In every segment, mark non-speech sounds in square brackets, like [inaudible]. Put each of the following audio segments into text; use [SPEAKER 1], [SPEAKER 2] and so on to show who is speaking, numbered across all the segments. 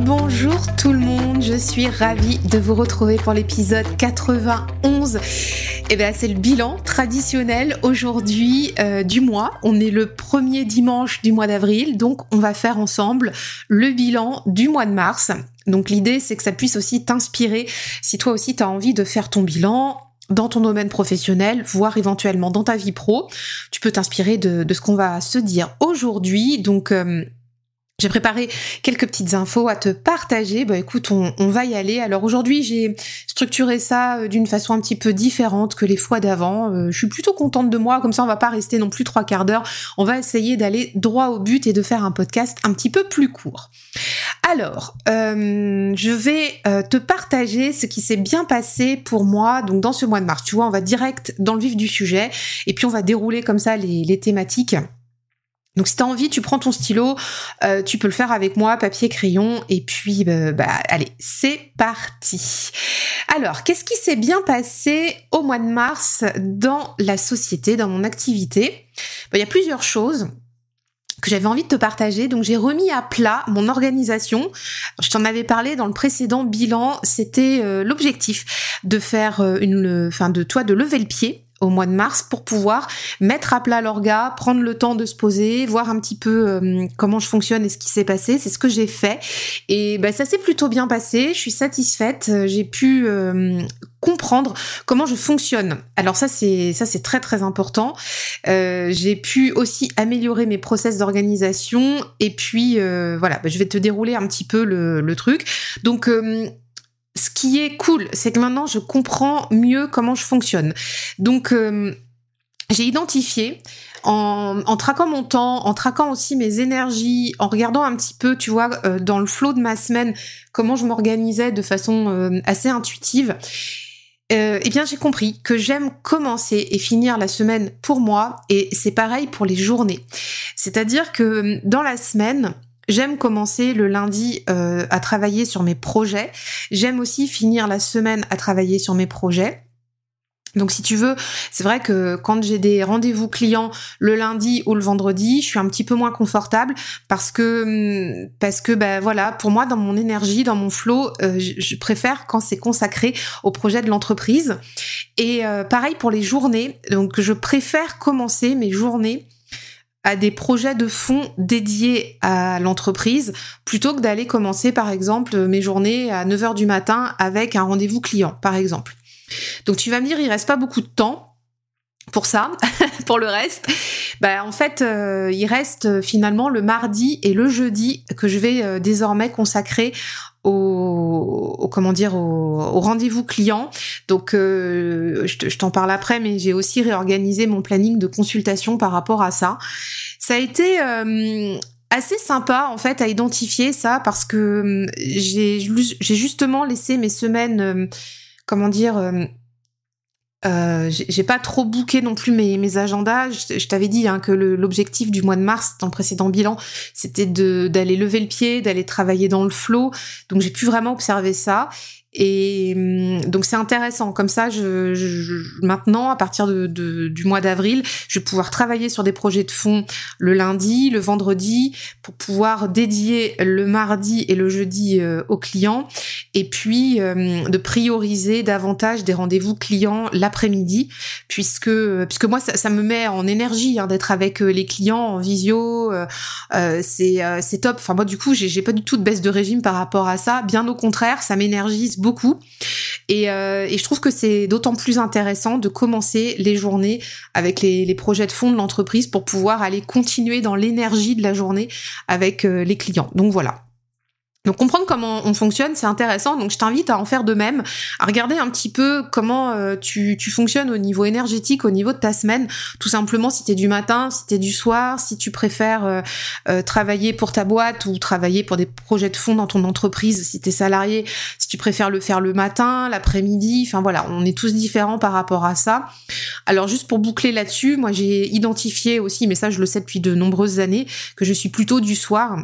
[SPEAKER 1] Bonjour tout le monde, je suis ravie de vous retrouver pour l'épisode 91. Et eh bien c'est le bilan traditionnel aujourd'hui euh, du mois. On est le premier dimanche du mois d'avril, donc on va faire ensemble le bilan du mois de mars. Donc l'idée c'est que ça puisse aussi t'inspirer si toi aussi tu as envie de faire ton bilan dans ton domaine professionnel, voire éventuellement dans ta vie pro. Tu peux t'inspirer de, ce qu'on va se dire aujourd'hui. Donc euh, j'ai préparé quelques petites infos à te partager. Bah écoute, on, va y aller. Alors aujourd'hui, j'ai structuré ça euh, d'une façon un petit peu différente que les fois d'avant. Euh, je suis plutôt contente de moi, comme ça on va pas rester non plus trois quarts d'heure. On va essayer d'aller droit au but et de faire un podcast un petit peu plus court. Alors, euh, je vais te partager ce qui s'est bien passé pour moi donc dans ce mois de mars. Tu vois, on va direct dans le vif du sujet et puis on va dérouler comme ça les, les thématiques donc si tu as envie, tu prends ton stylo, euh, tu peux le faire avec moi, papier, crayon, et puis bah, bah, allez, c'est parti. Alors, qu'est-ce qui s'est bien passé au mois de mars dans la société, dans mon activité? Bah, Il y a plusieurs choses que j'avais envie de te partager. Donc j'ai remis à plat mon organisation. Je t'en avais parlé dans le précédent bilan. C'était euh, l'objectif de faire euh, une, enfin de toi de lever le pied au mois de mars pour pouvoir mettre à plat l'orga, prendre le temps de se poser, voir un petit peu euh, comment je fonctionne et ce qui s'est passé. C'est ce que j'ai fait et ben ça s'est plutôt bien passé. Je suis satisfaite. J'ai pu euh, comprendre comment je fonctionne. Alors ça c'est ça c'est très très important. Euh, j'ai pu aussi améliorer mes process d'organisation et puis voilà, ben, je vais te dérouler un petit peu le truc. Donc ce qui est cool, c'est que maintenant je comprends mieux comment je fonctionne. Donc euh, j'ai identifié en, traquant mon temps, en traquant aussi mes énergies, en regardant un petit peu, tu vois, euh, dans le flot de ma semaine, comment je m'organisais de façon euh, assez intuitive. eh bien, j'ai compris que j'aime commencer et finir la semaine pour moi, et c'est pareil pour les journées. C'est-à-dire que dans la semaine, J'aime commencer le lundi euh, à travailler sur mes projets. J'aime aussi finir la semaine à travailler sur mes projets. Donc si tu veux, c'est vrai que quand j'ai des rendez-vous clients le lundi ou le vendredi, je suis un petit peu moins confortable parce que hum, parce que ben voilà, pour moi dans mon énergie, dans mon flow, euh, je, préfère quand c'est consacré au projet de l'entreprise. Et euh, pareil pour les journées, donc je préfère commencer mes journées à des projets de fond dédiés à l'entreprise plutôt que d'aller commencer par exemple mes journées à 9h du matin avec un rendez-vous client par exemple. Donc tu vas me dire il reste pas beaucoup de temps pour ça, [laughs] pour le reste, bah en fait, euh, il reste finalement le mardi et le jeudi que je vais euh, désormais consacrer au, comment dire au, rendez-vous client. Donc euh, je, t'en parle après, mais j'ai aussi réorganisé mon planning de consultation par rapport à ça. Ça a été euh, assez sympa en fait à identifier ça parce que euh, j'ai j'ai justement laissé mes semaines comment dire euh, j'ai pas trop bouqué non plus mes, mes agendas. Je, t'avais dit hein, que l'objectif du mois de mars dans le précédent bilan, c'était d'aller lever le pied, d'aller travailler dans le flot. Donc j'ai pu vraiment observer ça. Et hum, donc c'est intéressant. Comme ça, je, je, maintenant, à partir de, de du mois d'avril, je vais pouvoir travailler sur des projets de fond le lundi, le vendredi, pour pouvoir dédier le mardi et le jeudi euh, aux clients, et puis euh, de prioriser davantage des rendez-vous clients l'après-midi, puisque puisque moi ça, me met en énergie hein, d'être avec euh, les clients en visio. c'est c'est top. Enfin moi du coup j'ai pas du tout de baisse de régime par rapport à ça. Bien au contraire, ça m'énergise beaucoup. Et, je trouve que c'est d'autant plus intéressant de commencer les journées avec les, les projets de fond de l'entreprise pour pouvoir aller continuer dans l'énergie de la journée avec les clients. Donc voilà. Donc comprendre comment on fonctionne, c'est intéressant. Donc je t'invite à en faire de même, à regarder un petit peu comment euh, tu, fonctionnes au niveau énergétique, au niveau de ta semaine. Tout simplement si t'es du matin, si t'es du soir, si tu préfères euh, euh, travailler pour ta boîte ou travailler pour des projets de fonds dans ton entreprise, si t'es salarié, si tu préfères le faire le matin, l'après-midi. Enfin voilà, on est tous différents par rapport à ça. Alors juste pour boucler là-dessus, moi j'ai identifié aussi, mais ça je le sais depuis de nombreuses années, que je suis plutôt du soir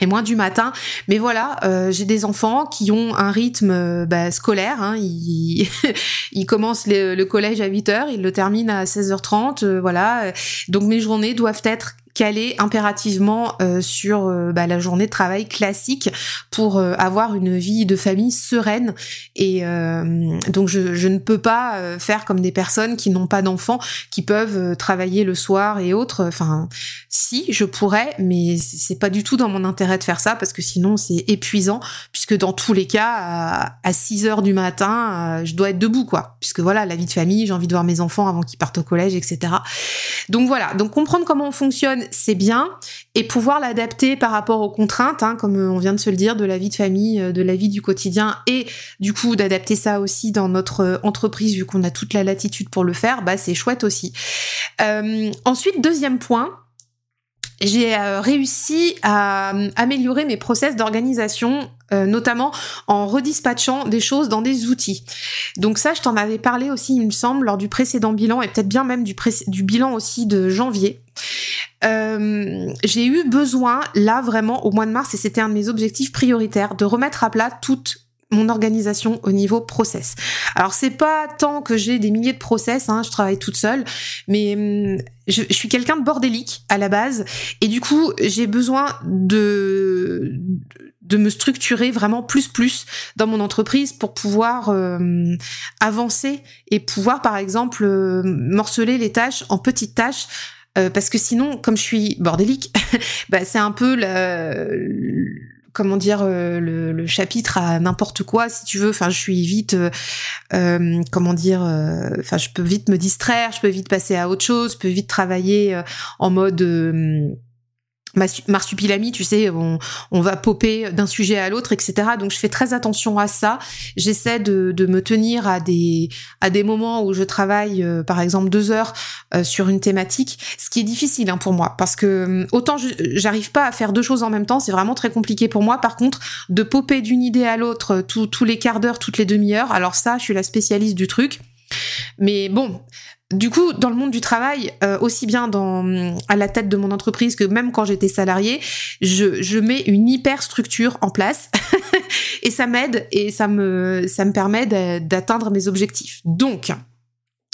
[SPEAKER 1] et moins du matin. Mais voilà, euh, j'ai des enfants qui ont un rythme euh, bah, scolaire. Hein. Ils, [laughs] ils, commencent le, collège à 8h, ils le terminent à 16h30. Euh, voilà. Donc mes journées doivent être caler impérativement euh, sur euh, bah, la journée de travail classique pour euh, avoir une vie de famille sereine. Et donc je, je, ne peux pas faire comme des personnes qui n'ont pas d'enfants, qui peuvent travailler le soir et autres. Enfin, si je pourrais, mais c'est pas du tout dans mon intérêt de faire ça parce que sinon c'est épuisant, puisque dans tous les cas, à, à 6 heures du matin, je dois être debout, quoi. Puisque voilà, la vie de famille, j'ai envie de voir mes enfants avant qu'ils partent au collège, etc. Donc voilà, donc comprendre comment on fonctionne c'est bien, et pouvoir l'adapter par rapport aux contraintes, hein, comme on vient de se le dire, de la vie de famille, euh, de la vie du quotidien, et du coup d'adapter ça aussi dans notre euh, entreprise, vu qu'on a toute la latitude pour le faire, bah c'est chouette aussi. Euh, ensuite, deuxième point, j'ai réussi à améliorer mes process d'organisation, notamment en redispatchant des choses dans des outils. Donc ça, je t'en avais parlé aussi, il me semble, lors du précédent bilan et peut-être bien même du, bilan aussi de janvier. Euh, j'ai eu besoin, là vraiment, au mois de mars, et c'était un de mes objectifs prioritaires, de remettre à plat toute mon organisation au niveau process. Alors c'est pas tant que j'ai des milliers de process, hein, je travaille toute seule, mais hum, je, suis quelqu'un de bordélique à la base, et du coup j'ai besoin de me structurer vraiment plus plus dans mon entreprise pour pouvoir hum, avancer et pouvoir par exemple euh, morceler les tâches en petites tâches euh, parce que sinon, comme je suis bordélique, [laughs] bah, c'est un peu le, comment dire euh, le, chapitre à n'importe quoi si tu veux. Enfin je suis vite euh, comment dire enfin je peux vite me distraire je peux vite passer à autre chose je peux vite travailler en mode marsupilami, tu sais, on, va popper d'un sujet à l'autre, etc. Donc je fais très attention à ça. J'essaie de, de, me tenir à des à des moments où je travaille, euh, par exemple deux heures euh, sur une thématique, ce qui est difficile hein, pour moi, parce que euh, autant j'arrive pas à faire deux choses en même temps, c'est vraiment très compliqué pour moi. Par contre, de popper d'une idée à l'autre tous les quarts d'heure, toutes les demi-heures, alors ça, je suis la spécialiste du truc. Mais bon, du coup, dans le monde du travail, euh, aussi bien dans, à la tête de mon entreprise que même quand j'étais salariée, je, je mets une hyper structure en place [laughs] et ça m'aide et ça me, ça me permet d'atteindre mes objectifs. Donc,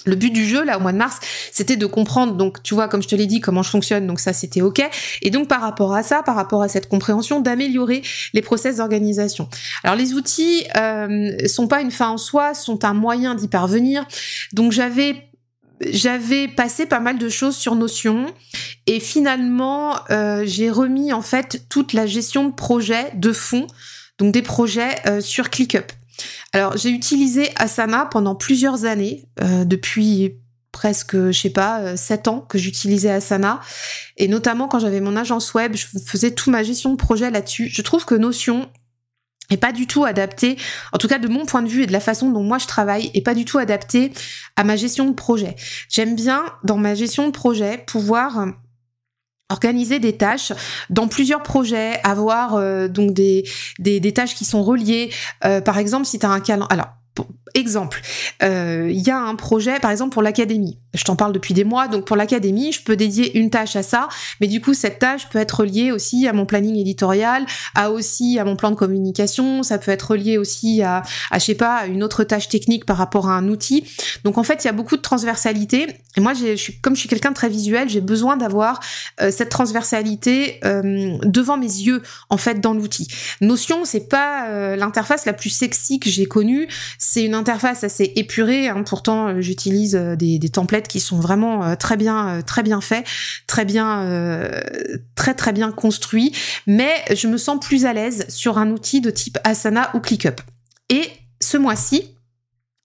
[SPEAKER 1] le but du jeu, là, au mois de mars, c'était de comprendre, donc, tu vois, comme je te l'ai dit, comment je fonctionne, donc ça, c'était OK. Et donc, par rapport à ça, par rapport à cette compréhension, d'améliorer les process d'organisation. Alors, les outils euh, sont pas une fin en soi, sont un moyen d'y parvenir. Donc, j'avais j'avais passé pas mal de choses sur Notion et finalement euh, j'ai remis en fait toute la gestion de projets de fonds, donc des projets euh, sur ClickUp. Alors j'ai utilisé Asana pendant plusieurs années, euh, depuis presque, je sais pas, 7 ans que j'utilisais Asana. Et notamment quand j'avais mon agence web, je faisais toute ma gestion de projet là-dessus. Je trouve que Notion est pas du tout adapté, en tout cas de mon point de vue et de la façon dont moi je travaille, est pas du tout adapté à ma gestion de projet. J'aime bien dans ma gestion de projet pouvoir organiser des tâches dans plusieurs projets, avoir euh, donc des, des, tâches qui sont reliées. Euh, par exemple, si tu as un calendrier... Alors, exemple, euh, il y a un projet, par exemple pour l'académie. Je t'en parle depuis des mois, donc pour l'académie, je peux dédier une tâche à ça, mais du coup cette tâche peut être liée aussi à mon planning éditorial, à aussi à mon plan de communication, ça peut être lié aussi à, à je sais pas, à une autre tâche technique par rapport à un outil. Donc en fait, il y a beaucoup de transversalité. Et moi, je suis comme je suis quelqu'un de très visuel, j'ai besoin d'avoir euh, cette transversalité euh, devant mes yeux en fait dans l'outil. Notion, c'est pas l'interface la plus sexy que j'ai connue, c'est une interface assez épurée. Hein. Pourtant, euh, j'utilise euh, des, templates qui sont vraiment euh, très bien, très bien faits, très bien, très très bien construits. Mais je me sens plus à l'aise sur un outil de type Asana ou ClickUp. Et ce mois-ci,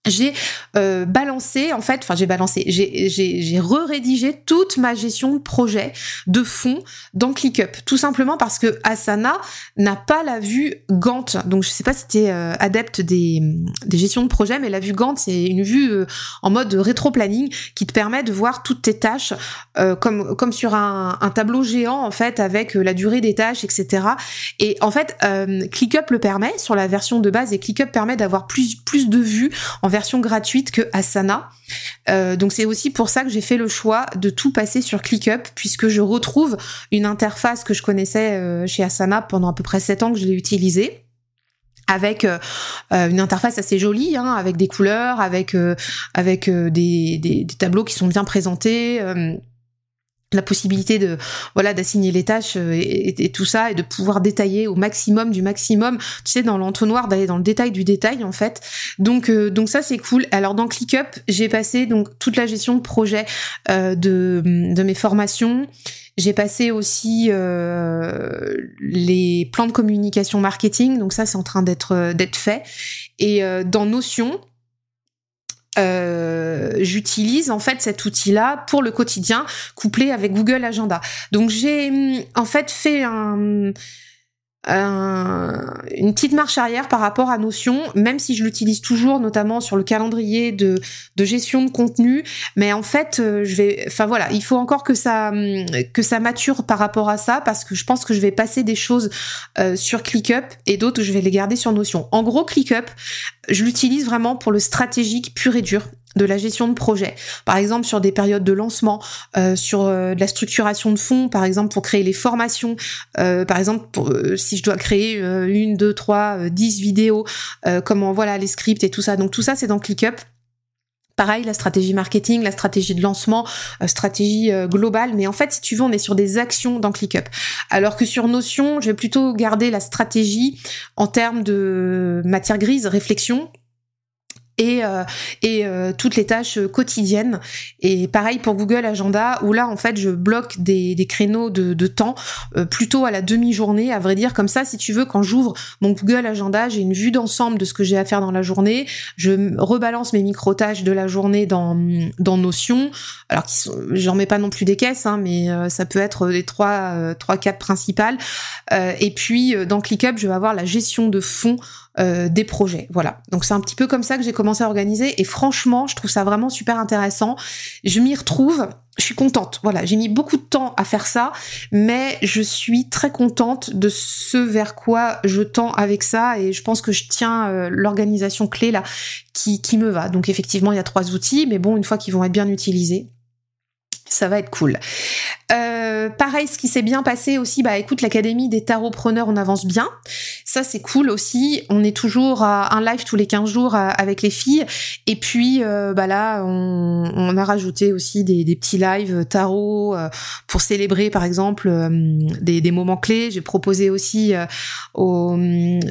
[SPEAKER 1] j'ai euh, balancé en fait, enfin j'ai balancé, j'ai re-rédigé toute ma gestion de projet de fond dans ClickUp, tout simplement parce que Asana n'a pas la vue Gantt. Donc je sais pas si tu es euh, adepte des, des gestions de projet, mais la vue Gantt c'est une vue euh, en mode rétro-planning qui te permet de voir toutes tes tâches comme comme sur un, un, tableau géant en fait avec la durée des tâches, etc. Et en fait ClickUp le permet sur la version de base et ClickUp permet d'avoir plus plus de vues en version gratuite que Asana. Euh, donc c'est aussi pour ça que j'ai fait le choix de tout passer sur ClickUp puisque je retrouve une interface que je connaissais euh, chez Asana pendant à peu près 7 ans que je l'ai utilisée avec euh, une interface assez jolie, hein, avec des couleurs, avec avec des, des, tableaux qui sont bien présentés la possibilité de voilà d'assigner les tâches euh, et, tout ça et de pouvoir détailler au maximum du maximum tu sais dans l'entonnoir d'aller dans le détail du détail en fait. Donc euh, donc ça c'est cool. Alors dans ClickUp j'ai passé donc toute la gestion de projet euh, de de mes formations. J'ai passé aussi les plans de communication marketing. Donc ça c'est en train d'être d'être fait. Et dans Notion euh, j'utilise en fait cet outil-là pour le quotidien, couplé avec Google Agenda. Donc j'ai en fait fait un une petite marche arrière par rapport à Notion, même si je l'utilise toujours, notamment sur le calendrier de, de gestion de contenu. Mais en fait, euh, je vais, enfin voilà, il faut encore que ça hum, que ça mature par rapport à ça, parce que je pense que je vais passer des choses euh, sur ClickUp et d'autres je vais les garder sur Notion. En gros, ClickUp, je l'utilise vraiment pour le stratégique pur et dur de la gestion de projet. Par exemple, sur des périodes de lancement, euh, sur euh, de la structuration de fonds, par exemple pour créer les formations, euh, par exemple si je dois créer une, deux, trois, dix vidéos, comment voilà les scripts et tout ça. Donc tout ça c'est dans ClickUp. Pareil, la stratégie marketing, la stratégie de lancement, stratégie globale. Mais en fait, si tu veux, on est sur des actions dans ClickUp. Alors que sur Notion, je vais plutôt garder la stratégie en termes de matière grise, réflexion, et, euh, et euh, toutes les tâches quotidiennes. Et pareil pour Google Agenda, où là, en fait, je bloque des, des créneaux de, de temps euh, plutôt à la demi-journée, à vrai dire. Comme ça, si tu veux, quand j'ouvre mon Google Agenda, j'ai une vue d'ensemble de ce que j'ai à faire dans la journée. Je rebalance mes micro-tâches de la journée dans, dans Notion. Alors, j'en mets pas non plus des caisses, hein, mais ça peut être les trois, trois, quatre principales. et puis, dans ClickUp, je vais avoir la gestion de fonds euh, des projets. Voilà. Donc c'est un petit peu comme ça que j'ai commencé à organiser et franchement, je trouve ça vraiment super intéressant. Je m'y retrouve. Je suis contente. Voilà, j'ai mis beaucoup de temps à faire ça, mais je suis très contente de ce vers quoi je tends avec ça et je pense que je tiens euh, l'organisation clé là qui, qui me va. Donc effectivement, il y a trois outils, mais bon, une fois qu'ils vont être bien utilisés, ça va être cool. Euh, pareil, ce qui s'est bien passé aussi, bah écoute, l'académie des tarotpreneurs, on avance bien. Ça c'est cool aussi. On est toujours à un live tous les 15 jours euh, avec les filles. Et puis euh, bah là, on, a rajouté aussi des, petits lives tarot pour célébrer par exemple des, moments clés. J'ai proposé aussi aux,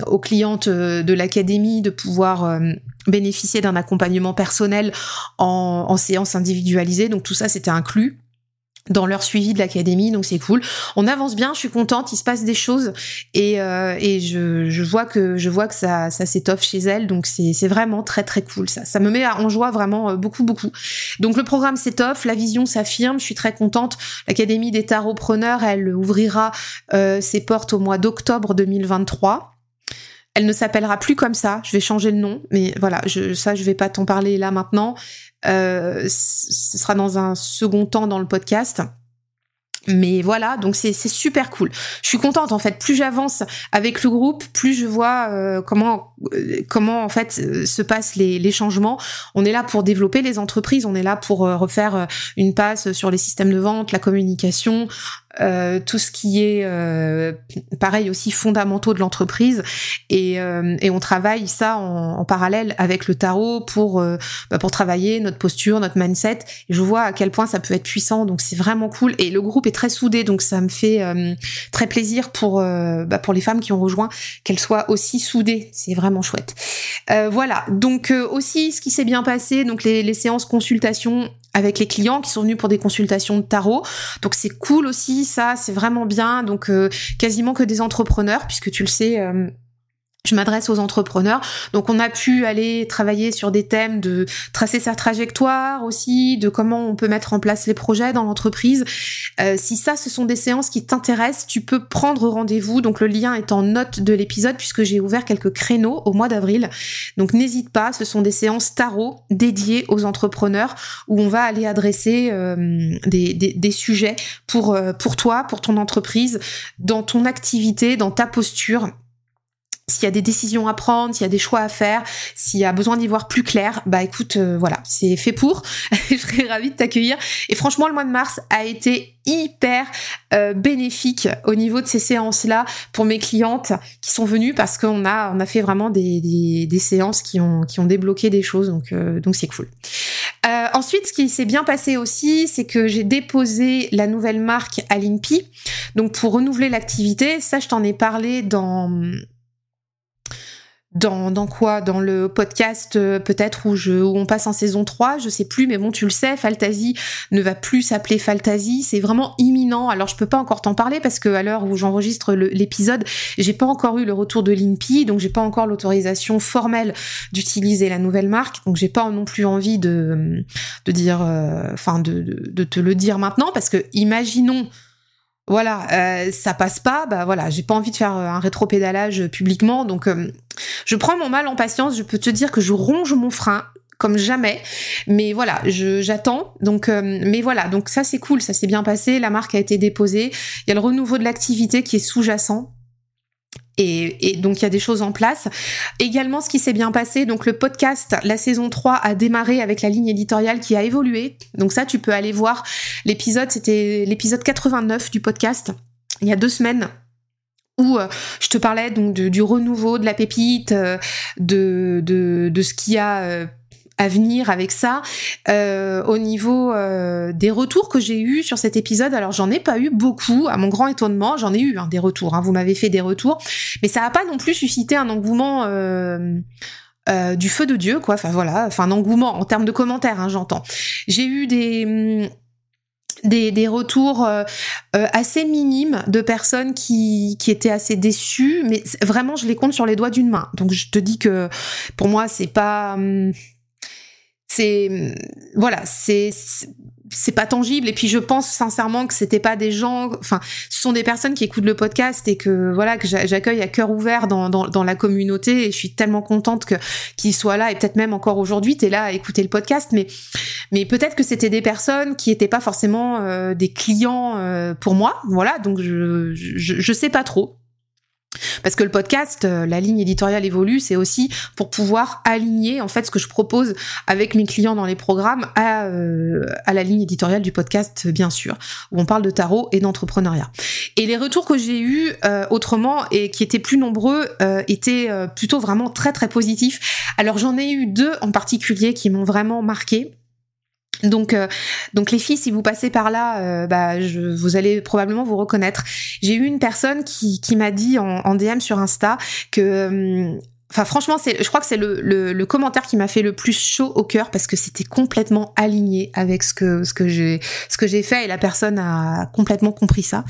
[SPEAKER 1] aux, clientes de l'académie de pouvoir bénéficier d'un accompagnement personnel en séance individualisée. Donc tout ça, c'était inclus dans leur suivi de l'académie, donc c'est cool. On avance bien, je suis contente, il se passe des choses et, euh, je, vois que je vois que ça, ça s'étoffe chez elle, donc c'est vraiment très très cool. Ça, ça me met en joie vraiment euh, beaucoup beaucoup. Donc le programme s'étoffe, la vision s'affirme, je suis très contente. L'académie des tarotpreneurs, elle ouvrira euh, ses portes au mois d'octobre 2023. Elle ne s'appellera plus comme ça. Je vais changer le nom, mais voilà, ça je vais pas t'en parler là maintenant. Euh, ce sera dans un second temps dans le podcast. Mais voilà, donc c'est super cool. Je suis contente en fait. Plus j'avance avec le groupe, plus je vois euh, comment euh, comment en fait se passent les, les, changements. On est là pour développer les entreprises, on est là pour refaire une passe sur les systèmes de vente, la communication, euh, tout ce qui est euh, pareil aussi fondamentaux de l'entreprise et, euh, et, on travaille ça en, en, parallèle avec le tarot pour bah pour travailler notre posture, notre mindset. Et je vois à quel point ça peut être puissant, donc c'est vraiment cool. Et le groupe est très soudé, donc ça me fait très plaisir pour bah pour les femmes qui ont rejoint qu'elles soient aussi soudées. C'est vraiment chouette. voilà. Donc aussi ce qui s'est bien passé, donc les, les séances consultation avec les clients qui sont venus pour des consultations de tarot. Donc c'est cool aussi, ça, c'est vraiment bien. Donc euh, quasiment que des entrepreneurs, puisque tu le sais. Euh, je m'adresse aux entrepreneurs. Donc on a pu aller travailler sur des thèmes de tracer sa trajectoire aussi, de comment on peut mettre en place les projets dans l'entreprise. Euh, si ça, ce sont des séances qui t'intéressent, tu peux prendre rendez-vous. Donc le lien est en note de l'épisode puisque j'ai ouvert quelques créneaux au mois d'avril. Donc n'hésite pas, ce sont des séances tarot dédiées aux entrepreneurs où on va aller adresser euh, des, des, sujets pour, euh, pour toi, pour ton entreprise, dans ton activité, dans ta posture s'il y a des décisions à prendre, s'il y a des choix à faire, s'il y a besoin d'y voir plus clair, bah écoute, euh, voilà, c'est fait pour. [laughs] je serais ravie de t'accueillir. Et franchement, le mois de mars a été hyper euh, bénéfique au niveau de ces séances-là pour mes clientes qui sont venues parce qu'on a on a fait vraiment des, des, séances qui ont qui ont débloqué des choses, donc euh, donc c'est cool. ensuite, ce qui s'est bien passé aussi, c'est que j'ai déposé la nouvelle marque à l'INPI, donc pour renouveler l'activité. Ça, je t'en ai parlé dans dans, quoi? Dans le podcast euh, peut-être où, je, où on passe en saison 3, je sais plus, mais bon, tu le sais, Faltasy ne va plus s'appeler Faltasy, c'est vraiment imminent. Alors je peux pas encore t'en parler parce que à l'heure où j'enregistre l'épisode, j'ai pas encore eu le retour de l'INPI, donc j'ai pas encore l'autorisation formelle d'utiliser la nouvelle marque, donc j'ai pas non plus envie de, de dire, euh, enfin de, de te le dire maintenant parce que imaginons voilà, euh, ça passe pas, bah voilà, j'ai pas envie de faire euh, un rétropédalage publiquement, donc euh, je prends mon mal en patience. Je peux te dire que je ronge mon frein comme jamais, mais voilà, j'attends. Donc, mais voilà, donc ça c'est cool, ça s'est bien passé. La marque a été déposée. Il y a le renouveau de l'activité qui est sous-jacent. Et, donc il y a des choses en place. Également, ce qui s'est bien passé, donc le podcast, la saison 3 a démarré avec la ligne éditoriale qui a évolué. Donc ça, tu peux aller voir l'épisode, c'était l'épisode 89 du podcast, il y a deux semaines où euh, je te parlais donc du renouveau de la pépite, euh, de, de, de ce qui a euh, à venir avec ça. Euh, au niveau euh, des retours que j'ai eus sur cet épisode, alors j'en ai pas eu beaucoup, à mon grand étonnement, j'en ai eu hein, des retours, hein, vous m'avez fait des retours, mais ça n'a pas non plus suscité un engouement euh, du feu de Dieu, quoi. Enfin voilà, enfin un engouement en termes de commentaires, hein, j'entends. J'ai eu des hum, des, des, retours assez minimes de personnes qui, qui étaient assez déçues, mais vraiment je les compte sur les doigts d'une main. Donc je te dis que pour moi c'est pas hum, c'est voilà, c'est c'est pas tangible. Et puis je pense sincèrement que c'était pas des gens enfin ce sont des personnes qui écoutent le podcast et que voilà que j'accueille à cœur ouvert dans, dans, la communauté. Et je suis tellement contente que qu'ils soient là et peut-être même encore aujourd'hui tu es là à écouter le podcast. Mais mais peut-être que c'était des personnes qui étaient pas forcément euh, des clients euh, pour moi. Voilà donc je, je je sais pas trop parce que le podcast, euh, la ligne éditoriale évolue, c'est aussi pour pouvoir aligner en fait ce que je propose avec mes clients dans les programmes à, euh, à la ligne éditoriale du podcast, bien sûr, où on parle de tarot et d'entrepreneuriat. Et les retours que j'ai eus euh, autrement et qui étaient plus nombreux étaient plutôt vraiment très très positifs. Alors j'en ai eu deux en particulier qui m'ont vraiment marqué. Donc, euh, donc les filles, si vous passez par là, euh, bah, je, vous allez probablement vous reconnaître. J'ai eu une personne qui, m'a dit en, DM sur Insta que, euh, enfin franchement, c'est, je crois que c'est le, le, le, commentaire qui m'a fait le plus chaud au cœur parce que c'était complètement aligné avec ce que ce que j'ai ce que j'ai fait et la personne a complètement compris ça.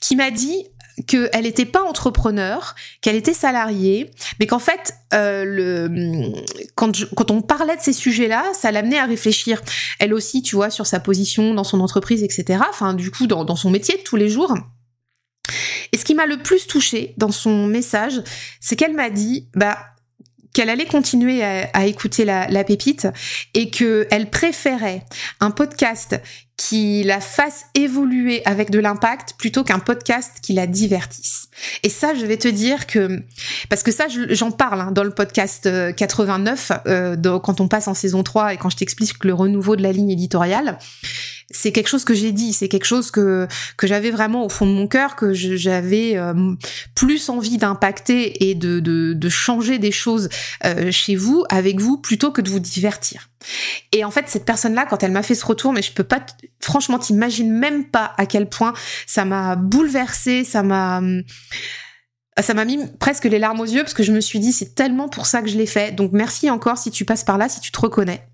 [SPEAKER 1] Qui m'a dit qu'elle n'était pas entrepreneur, qu'elle était salariée, mais qu'en fait, euh, le, quand, quand on parlait de ces sujets-là, ça l'amenait à réfléchir. Elle aussi, tu vois, sur sa position dans son entreprise, etc. Enfin, du coup, dans, son métier de tous les jours. Et ce qui m'a le plus touché dans son message, c'est qu'elle m'a dit, bah, qu'elle allait continuer à, écouter la, la, pépite et qu'elle préférait un podcast qui la fasse évoluer avec de l'impact plutôt qu'un podcast qui la divertisse. Et ça, je vais te dire que parce que ça, j'en parle hein, dans le podcast 89 euh, euh quand on passe en saison 3 et quand je t'explique le renouveau de la ligne éditoriale c'est quelque chose que j'ai dit, c'est quelque chose que que j'avais vraiment au fond de mon cœur, que j'avais euh, plus envie d'impacter et de, de, de changer des choses euh, chez vous, avec vous, plutôt que de vous divertir. Et en fait, cette personne-là, quand elle m'a fait ce retour, mais je peux pas, franchement, t'imagines même pas à quel point ça m'a bouleversée, ça m'a ça m'a mis presque les larmes aux yeux parce que je me suis dit c'est tellement pour ça que je l'ai fait. Donc merci encore si tu passes par là, si tu te reconnais.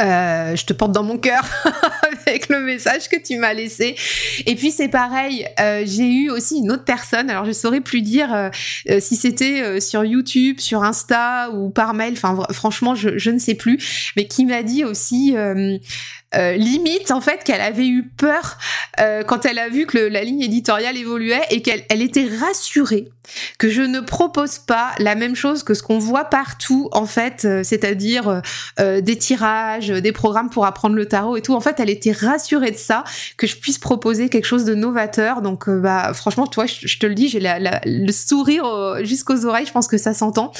[SPEAKER 1] Euh, je te porte dans mon cœur [laughs] avec le message que tu m'as laissé. Et puis c'est pareil, euh, j'ai eu aussi une autre personne. Alors je saurais plus dire euh, si c'était sur YouTube, sur Insta ou par mail. Enfin franchement, je, ne sais plus, mais qui m'a dit aussi euh, limite en fait qu'elle avait eu peur euh, quand elle a vu que la ligne éditoriale évoluait et qu'elle elle était rassurée que je ne propose pas la même chose que ce qu'on voit partout en fait, euh, c'est-à-dire des tirages, des programmes pour apprendre le tarot et tout. En fait, elle était rassurée de ça, que je puisse proposer quelque chose de novateur. Donc, bah franchement, toi, je, te le dis, j'ai le sourire jusqu'aux oreilles. Je pense que ça s'entend.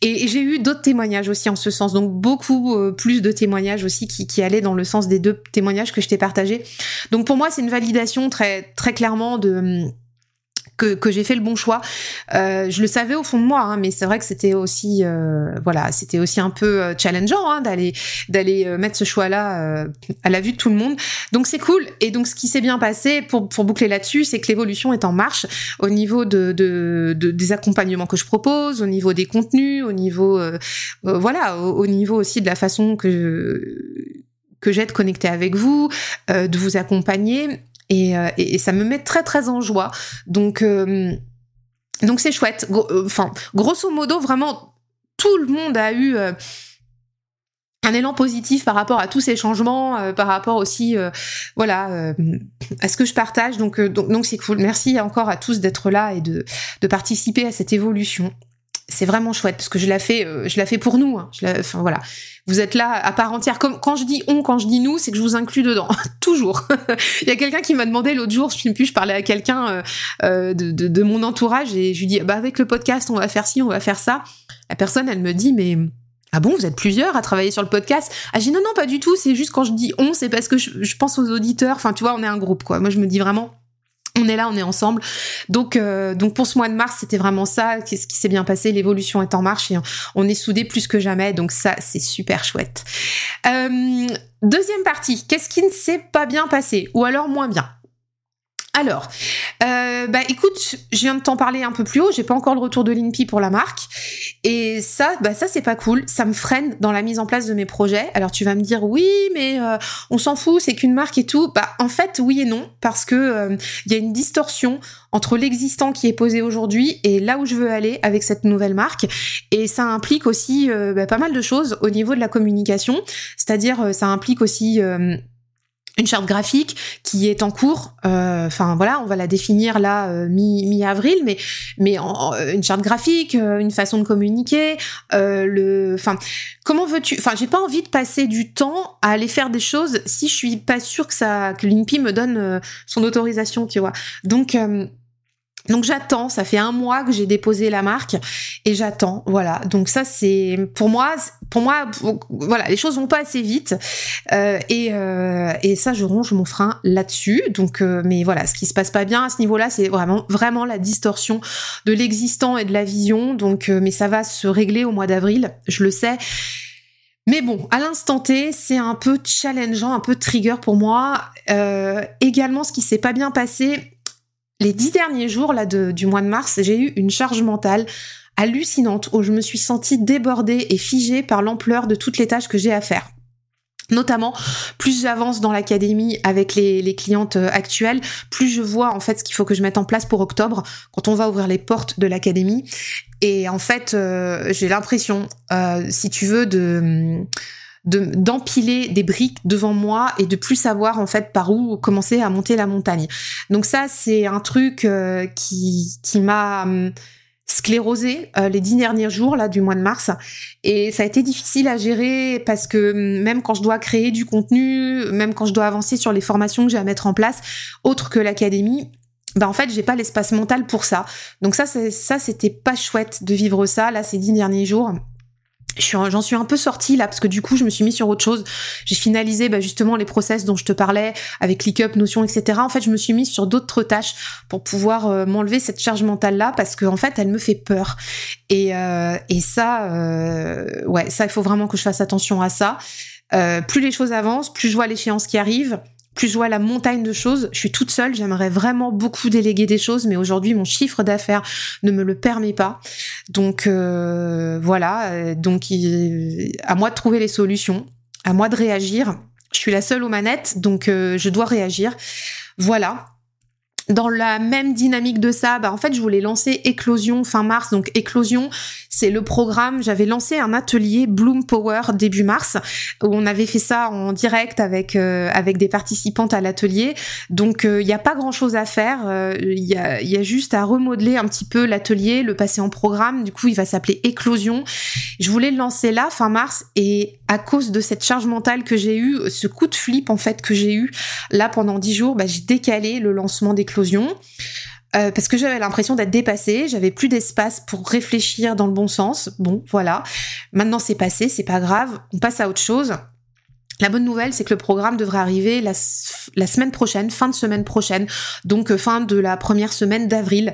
[SPEAKER 1] Et, j'ai eu d'autres témoignages aussi en ce sens. Donc beaucoup plus de témoignages aussi qui, qui allaient dans le sens des deux témoignages que je t'ai partagés. Donc pour moi, c'est une validation très très clairement de que, que j'ai fait le bon choix. Euh, je le savais au fond de moi, hein, mais c'est vrai que c'était aussi, euh, voilà, c'était aussi un peu euh, challengeant hein, d'aller d'aller mettre ce choix-là à la vue de tout le monde. Donc c'est cool. Et donc ce qui s'est bien passé, pour, pour boucler là-dessus, c'est que l'évolution est en marche au niveau de, de, de, des accompagnements que je propose, au niveau des contenus, au niveau, voilà, au, niveau aussi de la façon que que j'ai de connecter avec vous, euh, de vous accompagner. Euh, et, ça me met très très en joie. Donc euh, c'est chouette. Enfin, grosso modo, vraiment, tout le monde a eu un élan positif par rapport à tous ces changements, par rapport aussi, voilà, à ce que je partage. Donc, donc, c'est cool. Merci encore à tous d'être là et de participer à cette évolution c'est vraiment chouette parce que je la fais, euh, je la fais pour nous. Hein. Je enfin voilà, vous êtes là à part entière. Comme quand je dis on, quand je dis nous, c'est que je vous inclus dedans [laughs] toujours. [laughs] Il y a quelqu'un qui m'a demandé l'autre jour, je ne sais plus, je parlais à quelqu'un euh, euh, de, de, de, mon entourage et je lui dis bah avec le podcast on va faire ci, on va faire ça. La personne elle me dit mais ah bon, vous êtes plusieurs à travailler sur le podcast? Ah j'ai non non pas du tout, c'est juste quand je dis on, c'est parce que je, je pense aux auditeurs. Enfin tu vois, on est un groupe quoi. Moi je me dis vraiment on est là, on est ensemble. Donc, euh, donc pour ce mois de mars, c'était vraiment ça. Qu'est-ce qui s'est bien passé L'évolution est en marche et on est soudés plus que jamais. Donc ça, c'est super chouette. Euh, deuxième partie. Qu'est-ce qui ne s'est pas bien passé ou alors moins bien? Alors, euh, bah écoute, je viens de t'en parler un peu plus haut, j'ai pas encore le retour de l'INPI pour la marque. Et ça, bah ça c'est pas cool, ça me freine dans la mise en place de mes projets. Alors tu vas me dire oui, mais euh, on s'en fout, c'est qu'une marque et tout. Bah en fait oui et non, parce que euh, il y a une distorsion entre l'existant qui est posé aujourd'hui et là où je veux aller avec cette nouvelle marque. Et ça implique aussi bah, pas mal de choses au niveau de la communication, c'est-à-dire ça implique aussi une charte graphique qui est en cours. Euh, enfin voilà, on va la définir là euh, mi mi avril, mais mais en, une charte graphique, euh, une façon de communiquer. le, enfin comment veux-tu Enfin j'ai pas envie de passer du temps à aller faire des choses si je suis pas sûre que ça que l'INPI me donne son autorisation, tu vois. Donc donc j'attends, ça fait un mois que j'ai déposé la marque et j'attends, voilà. Donc ça c'est pour moi, pour moi, voilà, les choses vont pas assez vite euh, et, euh, et ça je ronge mon frein là-dessus. Donc euh, mais voilà, ce qui se passe pas bien à ce niveau-là, c'est vraiment vraiment la distorsion de l'existant et de la vision. Donc mais ça va se régler au mois d'avril, je le sais. Mais bon, à l'instant T, c'est un peu challengeant, un peu trigger pour moi. également, ce qui s'est pas bien passé, les dix derniers jours là du mois de mars, j'ai eu une charge mentale hallucinante où je me suis sentie débordée et figée par l'ampleur de toutes les tâches que j'ai à faire. Notamment, plus j'avance dans l'académie avec les, clientes euh, actuelles, plus je vois en fait ce qu'il faut que je mette en place pour octobre, quand on va ouvrir les portes de l'académie. Et en fait, euh, j'ai l'impression, euh, si tu veux, de d'empiler des briques devant moi et de plus savoir en fait par où commencer à monter la montagne. Donc ça c'est un truc euh, qui qui m'a hum, sclérosé euh, les dix derniers jours là du mois de mars et ça a été difficile à gérer parce que hum, même quand je dois créer du contenu, même quand je dois avancer sur les formations que j'ai à mettre en place, autre que l'académie, bah en fait j'ai pas l'espace mental pour ça. Donc ça ça c'était pas chouette de vivre ça là ces dix derniers jours j'en suis un peu sortie là parce que du coup je me suis mis sur autre chose. J'ai finalisé bah, justement les process dont je te parlais avec ClickUp, Notion, etc. En fait, je me suis mise sur d'autres tâches pour pouvoir euh, m'enlever cette charge mentale là parce qu'en en fait, elle me fait peur. Et, euh, et ça, euh, ouais, ça il faut vraiment que je fasse attention à ça. plus les choses avancent, plus je vois l'échéance qui arrive plus je vois la montagne de choses. Je suis toute seule, j'aimerais vraiment beaucoup déléguer des choses, mais aujourd'hui mon chiffre d'affaires ne me le permet pas. Donc euh, voilà, donc à moi de trouver les solutions à moi de réagir. Je suis la seule aux manettes, donc je dois réagir. Voilà dans la même dynamique de ça, bah en fait, je voulais lancer Éclosion fin mars. Donc Éclosion, c'est le programme. J'avais lancé un atelier Bloom Power début mars où on avait fait ça en direct avec euh, avec des participantes à l'atelier. Donc il euh, n'y a pas grand chose à faire. Il euh, y, a, y a juste à remodeler un petit peu l'atelier, le passer en programme. Du coup, il va s'appeler Éclosion. Je voulais le lancer là fin mars et à cause de cette charge mentale que j'ai eue, ce coup de flip en fait que j'ai eu là pendant dix jours, bah, j'ai décalé le lancement d'Éclosion. Euh, parce que j'avais l'impression d'être dépassée, j'avais plus d'espace pour réfléchir dans le bon sens. Bon, voilà. Maintenant c'est passé, c'est pas grave, on passe à autre chose. La bonne nouvelle, c'est que le programme devrait arriver la, semaine prochaine, fin de semaine prochaine, donc euh, fin de la première semaine d'avril.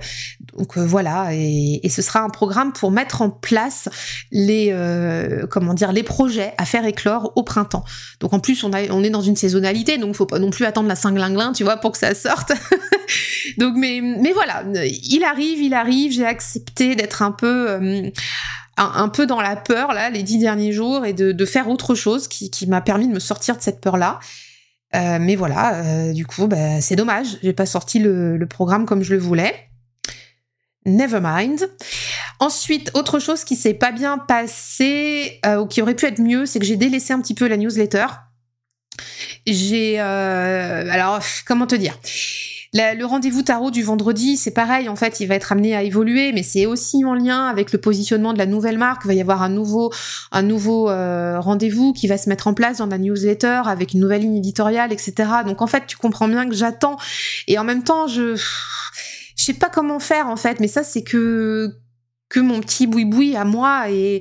[SPEAKER 1] Donc euh, voilà, et, ce sera un programme pour mettre en place les euh, comment dire les projets à faire éclore au printemps. Donc en plus, on, est dans une saisonnalité, donc faut pas non plus attendre la Saint-Glinglin, tu vois, pour que ça sorte. [laughs] donc mais mais voilà, il arrive, il arrive. J'ai accepté d'être un peu un, peu dans la peur là les dix derniers jours et de, faire autre chose qui, m'a permis de me sortir de cette peur là. Euh, mais voilà, euh, du coup, bah, c'est dommage, j'ai pas sorti le, programme comme je le voulais. Never mind. Ensuite, autre chose qui s'est pas bien passé euh, ou qui aurait pu être mieux, c'est que j'ai délaissé un petit peu la newsletter. J'ai alors comment te dire? Le rendez-vous tarot du vendredi, c'est pareil, en fait, il va être amené à évoluer, mais c'est aussi en lien avec le positionnement de la nouvelle marque. Il va y avoir un nouveau, un nouveau euh, rendez-vous qui va se mettre en place dans la newsletter avec une nouvelle ligne éditoriale, etc. Donc en fait, tu comprends bien que j'attends et en même temps, je je sais pas comment faire en fait, mais ça c'est que que mon petit boui-boui à moi. Et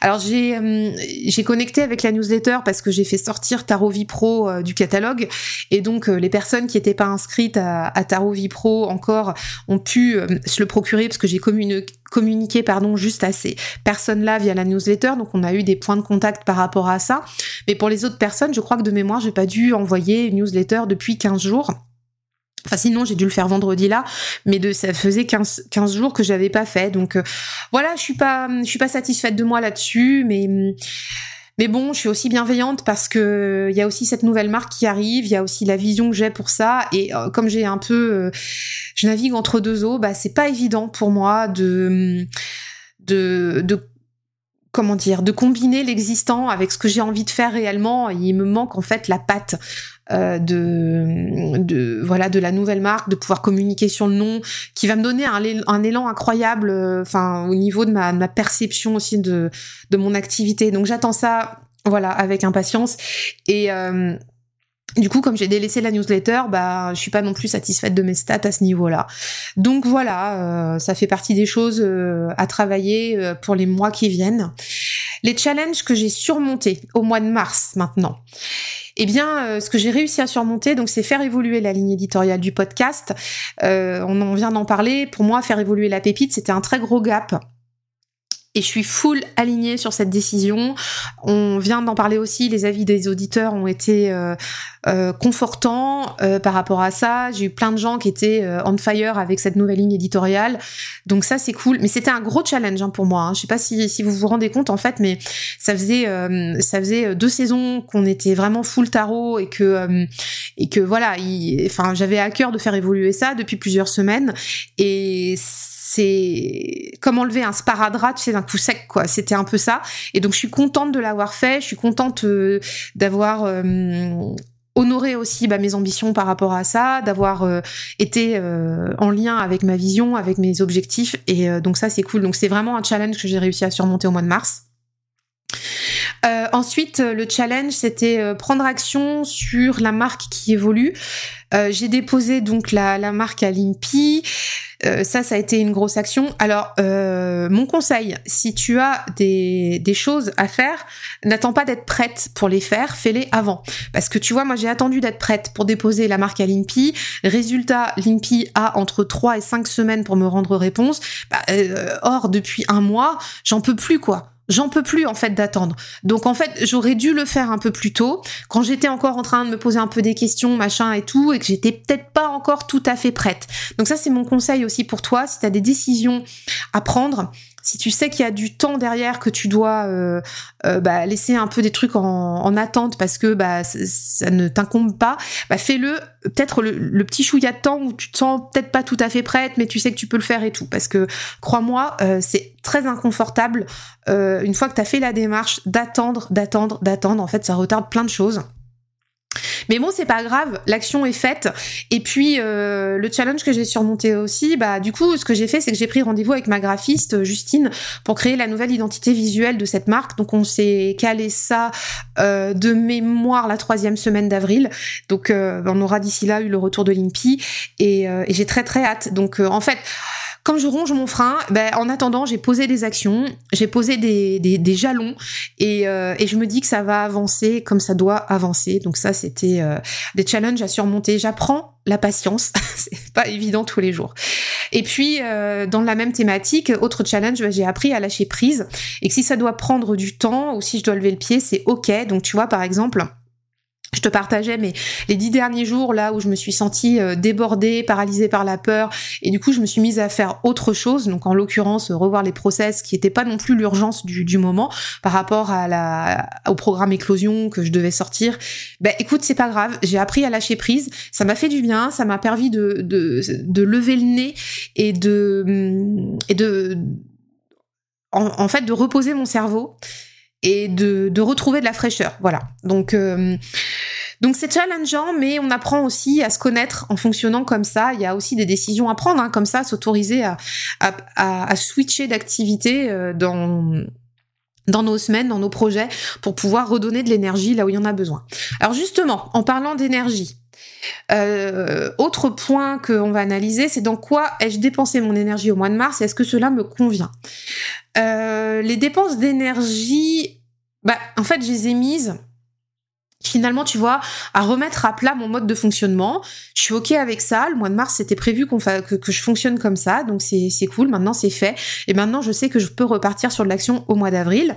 [SPEAKER 1] alors j'ai euh, j'ai connecté avec la newsletter parce que j'ai fait sortir Tarot Vie Pro euh, du catalogue et donc euh, les personnes qui n'étaient pas inscrites à, à, Tarot encore ont pu se le procurer parce que j'ai communiqué pardon juste à ces personnes-là via la newsletter. Donc on a eu des points de contact par rapport à ça. Mais pour les autres personnes, je crois que de mémoire, j'ai pas dû envoyer une newsletter depuis 15 jours. Enfin, sinon, j'ai dû le faire vendredi là, mais de, ça faisait 15, 15 jours que j'avais pas fait. Donc, euh, voilà, je suis pas, je suis pas satisfaite de moi là-dessus, mais, mais bon, je suis aussi bienveillante parce que il y a aussi cette nouvelle marque qui arrive, il y a aussi la vision que j'ai pour ça, et euh, comme j'ai un peu, euh, je navigue entre deux eaux, bah, c'est pas évident pour moi de, de, de comment dire, de combiner l'existant avec ce que j'ai envie de faire réellement. il me manque en fait la patte euh, de, voilà de la nouvelle marque, de pouvoir communiquer sur le nom, qui va me donner un, élan incroyable, euh, enfin au niveau de ma, ma perception aussi de de mon activité. Donc j'attends ça, voilà, avec impatience et euh, du coup, comme j'ai délaissé la newsletter, bah, je suis pas non plus satisfaite de mes stats à ce niveau-là. Donc voilà, euh, ça fait partie des choses euh, à travailler euh, pour les mois qui viennent. Les challenges que j'ai surmontés au mois de mars maintenant. Eh bien, ce que j'ai réussi à surmonter, donc, c'est faire évoluer la ligne éditoriale du podcast. on en vient d'en parler. Pour moi, faire évoluer la pépite, c'était un très gros gap et je suis full alignée sur cette décision. On vient d'en parler aussi, les avis des auditeurs ont été euh, euh, confortants euh, par rapport à ça. J'ai eu plein de gens qui étaient on fire avec cette nouvelle ligne éditoriale. Donc ça c'est cool, mais c'était un gros challenge hein, pour moi. Hein. Je sais pas si, si, vous vous rendez compte en fait, mais ça faisait ça faisait deux saisons qu'on était vraiment full tarot et que et que voilà, enfin j'avais à cœur de faire évoluer ça depuis plusieurs semaines et c'est comme enlever un sparadrap, tu sais, d'un coup sec, quoi. C'était un peu ça. Et donc, je suis contente de l'avoir fait. Je suis contente euh, d'avoir euh, honoré aussi bah, mes ambitions par rapport à ça, d'avoir euh, été en lien avec ma vision, avec mes objectifs. Et donc, ça, c'est cool. Donc, c'est vraiment un challenge que j'ai réussi à surmonter au mois de mars. Ensuite, le challenge, c'était prendre action sur la marque qui évolue. j'ai déposé donc la, marque à l'INPI. Euh, ça, ça a été une grosse action. Alors, euh, mon conseil, si tu as des, choses à faire, n'attends pas d'être prête pour les faire, fais-les avant. Parce que tu vois, moi j'ai attendu d'être prête pour déposer la marque à l'INPI. Résultat, l'INPI a entre 3 et 5 semaines pour me rendre réponse. Bah, euh, or, depuis un mois, j'en peux plus quoi j'en peux plus en fait d'attendre. Donc en fait, j'aurais dû le faire un peu plus tôt, quand j'étais encore en train de me poser un peu des questions, machin et tout, et que j'étais peut-être pas encore tout à fait prête. Donc ça, c'est mon conseil aussi pour toi, si tu des décisions à prendre, si tu sais qu'il y a du temps derrière que tu dois euh, euh, bah, laisser un peu des trucs en, attente parce que bah, ça ne t'incombe pas, bah, fais-le peut-être le, petit chouïa de temps où tu te sens peut-être pas tout à fait prête, mais tu sais que tu peux le faire et tout. Parce que crois-moi, c'est très inconfortable une fois que tu as fait la démarche d'attendre, d'attendre, d'attendre. En fait, ça retarde plein de choses. Mais bon, c'est pas grave, l'action est faite. Et puis euh, le challenge que j'ai surmonté aussi, bah du coup, ce que j'ai fait, c'est que j'ai pris rendez-vous avec ma graphiste Justine pour créer la nouvelle identité visuelle de cette marque. Donc on s'est calé ça euh, de mémoire la troisième semaine d'avril. Donc euh, on aura d'ici là eu le retour de l'IMPI et, et j'ai très très hâte. Donc en fait. Comme je ronge mon frein, ben, en attendant, j'ai posé des actions, j'ai posé des, des, jalons et, euh, et, je me dis que ça va avancer comme ça doit avancer. Donc ça, c'était euh, des challenges à surmonter. J'apprends la patience, [laughs] c'est pas évident tous les jours. Et puis, euh, dans la même thématique, autre challenge, ben, j'ai appris à lâcher prise et que si ça doit prendre du temps ou si je dois lever le pied, c'est ok. Donc tu vois, par exemple, je te partageais mais les dix derniers jours là où je me suis sentie euh, débordée, paralysée par la peur et du coup je me suis mise à faire autre chose. Donc en l'occurrence revoir les process qui n'étaient pas non plus l'urgence du, moment par rapport à la au programme éclosion que je devais sortir. Ben écoute c'est pas grave, j'ai appris à lâcher prise, ça m'a fait du bien, ça m'a permis de, de, de lever le nez et de et de en fait de reposer mon cerveau et de, retrouver de la fraîcheur. Voilà. Donc euh, donc c'est challengeant, mais on apprend aussi à se connaître en fonctionnant comme ça. Il y a aussi des décisions à prendre, hein, comme ça, s'autoriser à, à, à, switcher d'activité euh, dans dans nos semaines, dans nos projets, pour pouvoir redonner de l'énergie là où il y en a besoin. Alors justement, en parlant d'énergie, euh, autre point qu'on va analyser, c'est dans quoi ai-je dépensé mon énergie au mois de mars et est-ce que cela me convient? Euh, Les dépenses d'énergie, bah, en fait, je les ai mises finalement, tu vois, à remettre à plat mon mode de fonctionnement. Je suis ok avec ça. Le mois de mars, c'était prévu que, je fonctionne comme ça, donc c'est cool. Maintenant, c'est fait. Et maintenant, je sais que je peux repartir sur de l'action au mois d'avril.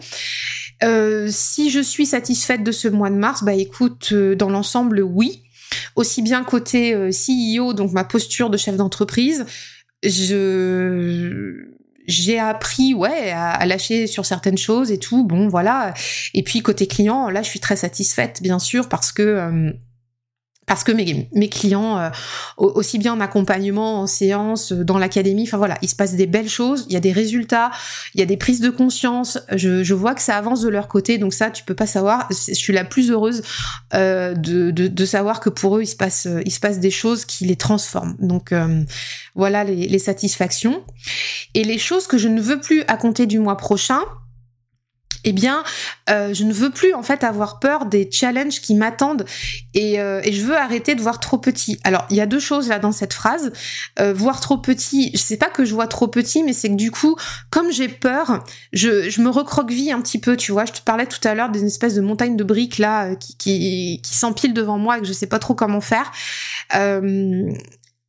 [SPEAKER 1] Euh, si je suis satisfaite de ce mois de mars, bah écoute, dans l'ensemble, oui aussi bien côté euh, CEO, donc ma posture de chef d'entreprise, je j'ai appris ouais à, lâcher sur certaines choses et tout. Bon voilà. Et puis côté client là je suis très satisfaite bien sûr parce que euh, parce que mes, clients, euh, aussi bien en accompagnement, en séance, euh, dans l'académie, enfin voilà, il se passe des belles choses, il y a des résultats, il y a des prises de conscience, je, vois que ça avance de leur côté, donc ça, tu peux pas savoir, je suis la plus heureuse euh, de, savoir que pour eux, il se passe, il se passe des choses qui les transforment. Donc voilà les, les satisfactions. Et les choses que je ne veux plus à compter du mois prochain, eh bien, euh, je ne veux plus en fait avoir peur des challenges qui m'attendent et, euh, et, je veux arrêter de voir trop petit. Alors, il y a deux choses là dans cette phrase. Euh, voir trop petit, je sais pas que je vois trop petit, mais c'est que du coup, comme j'ai peur, je, me recroqueville un petit peu, tu vois. Je te parlais tout à l'heure d'une espèce de montagne de briques là qui, qui, qui s'empile devant moi et que je sais pas trop comment faire.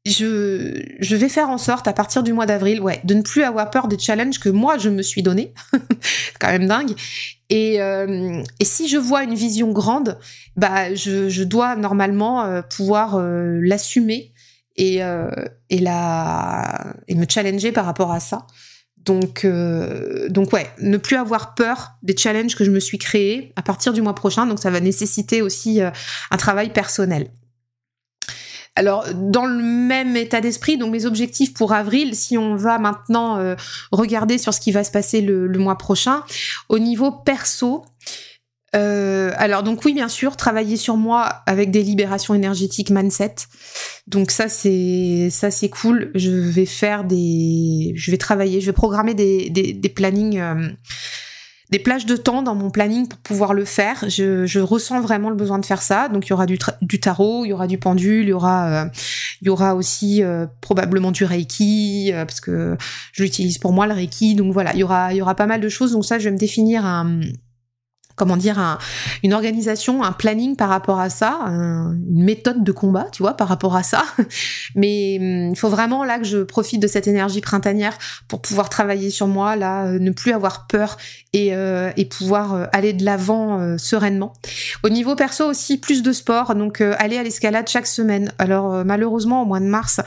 [SPEAKER 1] Je, je vais faire en sorte à partir du mois d'avril, ouais, de ne plus avoir peur des challenges que moi je me suis donné, c'est [laughs] quand même dingue. Et, euh, et si je vois une vision grande, bah je, dois normalement euh, pouvoir euh, l'assumer et et me challenger par rapport à ça. Donc donc ouais, ne plus avoir peur des challenges que je me suis créés à partir du mois prochain. Donc ça va nécessiter aussi un travail personnel. Alors, dans le même état d'esprit, donc mes objectifs pour avril, si on va maintenant euh, regarder sur ce qui va se passer le, mois prochain, au niveau perso, euh, alors donc oui bien sûr travailler sur moi avec des libérations énergétiques mindset. Donc ça c'est ça c'est cool. Je vais faire des je vais travailler je vais programmer des des, des plannings euh, des plages de temps dans mon planning pour pouvoir le faire. Je, ressens vraiment le besoin de faire ça. Donc il y aura du, tarot, il y aura du pendule, il y aura, euh, il y aura aussi euh, probablement du reiki euh, parce que je l'utilise pour moi le reiki. Donc voilà, il y aura, il y aura pas mal de choses. Donc ça, je vais me définir un comment dire, un, une organisation, un planning par rapport à ça, une méthode de combat, tu vois, par rapport à ça. [laughs] Mais hum, il faut vraiment là que je profite de cette énergie printanière pour pouvoir travailler sur moi, là, ne plus avoir peur et, euh, et pouvoir euh, aller de l'avant sereinement. Au niveau perso aussi, plus de sport, donc aller à l'escalade chaque semaine. Alors malheureusement, au mois de mars,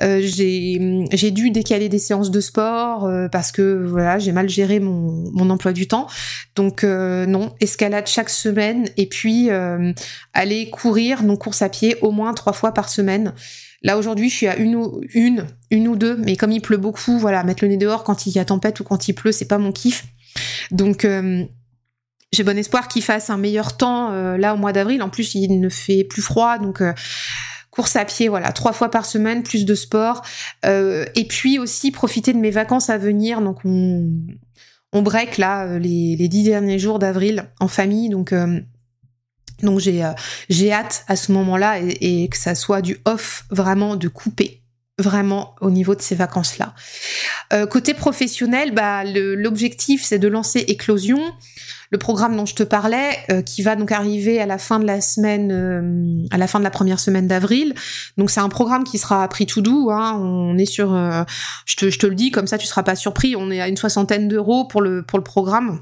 [SPEAKER 1] j'ai j'ai dû décaler des séances de sport parce que voilà, j'ai mal géré mon, mon emploi du temps. Donc non, escalade chaque semaine et puis aller courir, donc course à pied, au moins trois fois par semaine. Là aujourd'hui, je suis à une ou une ou deux, mais comme il pleut beaucoup, voilà, mettre le nez dehors quand il y a tempête ou quand il pleut, c'est pas mon kiff. Donc euh, j'ai bon espoir qu'il fasse un meilleur temps euh, là au mois d'avril. En plus, il ne fait plus froid, donc euh, course à pied, voilà, trois fois par semaine, plus de sport, et puis aussi profiter de mes vacances à venir. Donc on, break là les, dix derniers jours d'avril en famille, donc j'ai hâte à ce moment-là et, que ça soit du off vraiment de couper vraiment au niveau de ces vacances-là. Euh, côté professionnel, bah l'objectif c'est de lancer Éclosion, le programme dont je te parlais, euh, qui va donc arriver à la fin de la semaine, à la fin de la première semaine d'avril. Donc c'est un programme qui sera pris tout doux. Hein. On est sur, je te, je te le dis comme ça, tu seras pas surpris. On est à une soixantaine d'euros pour le pour le programme.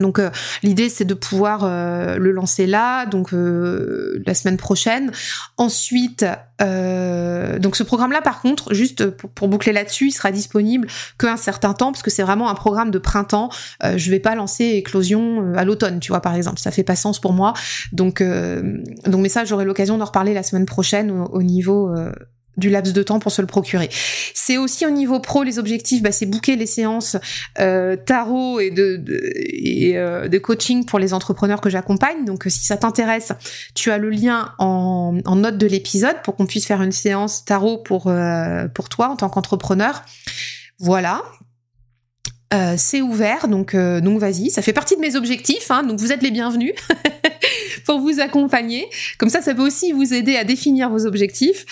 [SPEAKER 1] Donc euh, l'idée c'est de pouvoir euh, le lancer là, donc euh, la semaine prochaine. Ensuite, donc ce programme-là par contre, juste pour, boucler là-dessus, il sera disponible qu'un certain temps parce que c'est vraiment un programme de printemps. je vais pas lancer éclosion à l'automne, tu vois par exemple, ça fait pas sens pour moi. Donc donc mais ça j'aurai l'occasion d'en reparler la semaine prochaine au niveau du laps de temps pour se le procurer. C'est aussi au niveau pro les objectifs, bah, c'est booker les séances euh, tarot et de, et, euh, de coaching pour les entrepreneurs que j'accompagne. Donc si ça t'intéresse, tu as le lien en, en note de l'épisode pour qu'on puisse faire une séance tarot pour euh, pour toi en tant qu'entrepreneur. Voilà. Euh, c'est ouvert, donc euh, donc vas-y, ça fait partie de mes objectifs, hein, donc vous êtes les bienvenus [laughs] pour vous accompagner. Comme ça, ça peut aussi vous aider à définir vos objectifs.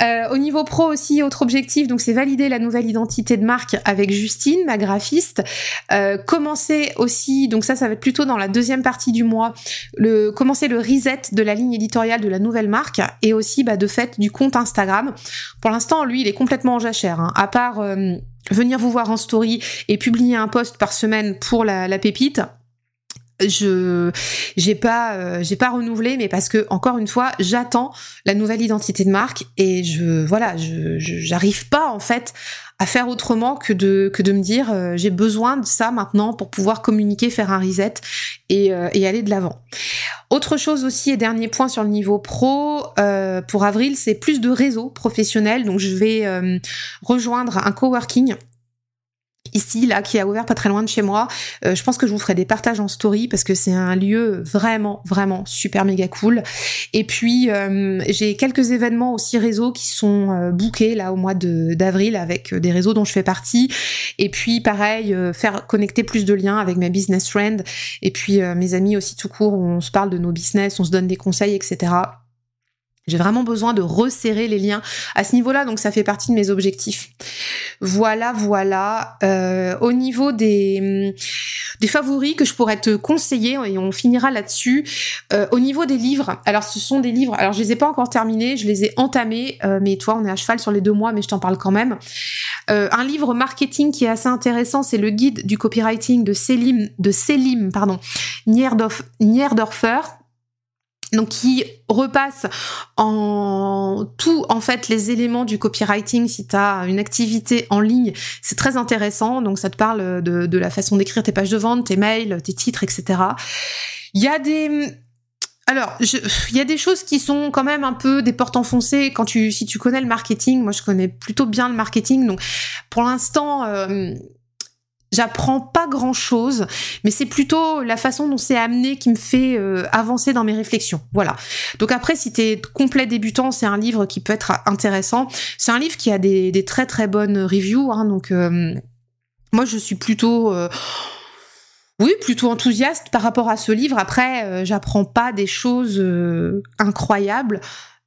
[SPEAKER 1] Euh, au niveau pro aussi, autre objectif, donc c'est valider la nouvelle identité de marque avec Justine, ma graphiste. commencer aussi, donc ça, ça va être plutôt dans la deuxième partie du mois, le commencer le reset de la ligne éditoriale de la nouvelle marque et aussi bah, de fait du compte Instagram. Pour l'instant, lui, il est complètement en jachère, hein, à part venir vous voir en story et publier un post par semaine pour la, la pépite, je j'ai pas euh, j'ai pas renouvelé mais parce que encore une fois j'attends la nouvelle identité de marque et je voilà je j'arrive pas en fait à faire autrement que de que de me dire euh, j'ai besoin de ça maintenant pour pouvoir communiquer faire un reset et, euh, et aller de l'avant. Autre chose aussi et dernier point sur le niveau pro pour avril c'est plus de réseau professionnel. Donc je vais rejoindre un coworking ici, là, qui a ouvert pas très loin de chez moi. Euh, je pense que je vous ferai des partages en story parce que c'est un lieu vraiment, vraiment super méga cool. Et puis, euh, j'ai quelques événements aussi réseaux qui sont euh, bookés là au mois d'avril avec des réseaux dont je fais partie. Et puis, pareil, faire connecter plus de liens avec mes business friends et puis mes amis aussi tout court on se parle de nos business, on se donne des conseils, etc. J'ai vraiment besoin de resserrer les liens à ce niveau-là, donc ça fait partie de mes objectifs. Voilà, voilà. Euh, au niveau des, des favoris que je pourrais te conseiller, et on finira là-dessus. Euh, au niveau des livres, alors ce sont des livres, alors je les ai pas encore terminés, je les ai entamés, euh, mais toi on est à cheval sur les deux mois, mais je t'en parle quand même. un livre marketing qui est assez intéressant, c'est le guide du copywriting de Selim, de Selim, pardon, Nierdorfer donc qui repasse en tout en fait les éléments du copywriting. Si tu as une activité en ligne c'est très intéressant. Donc ça te parle de, de la façon d'écrire tes pages de vente tes mails tes titres etc il y a des alors, il y a des choses qui sont quand même un peu des portes enfoncées. Quand tu, si tu connais le marketing. Moi, je connais plutôt bien le marketing, donc pour l'instant, euh, j'apprends pas grand chose, mais c'est plutôt la façon dont c'est amené qui me fait euh, avancer dans mes réflexions. Voilà. Donc après, si t'es complet débutant, c'est un livre qui peut être intéressant. C'est un livre qui a des, très très bonnes reviews, hein, donc euh, moi je suis plutôt euh, oui, plutôt enthousiaste par rapport à ce livre. Après, j'apprends pas des choses incroyables.